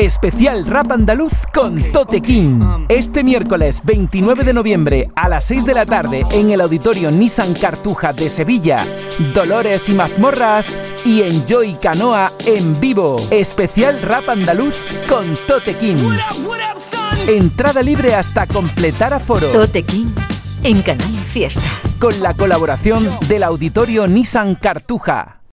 Especial Rap Andaluz con Tote King. Este miércoles 29 de noviembre a las 6 de la tarde en el auditorio Nissan Cartuja de Sevilla. Dolores y mazmorras y Enjoy Canoa en vivo. Especial Rap Andaluz con Tote King. Entrada libre hasta completar aforo. Tote King en Canal Fiesta. Con la colaboración del auditorio Nissan Cartuja.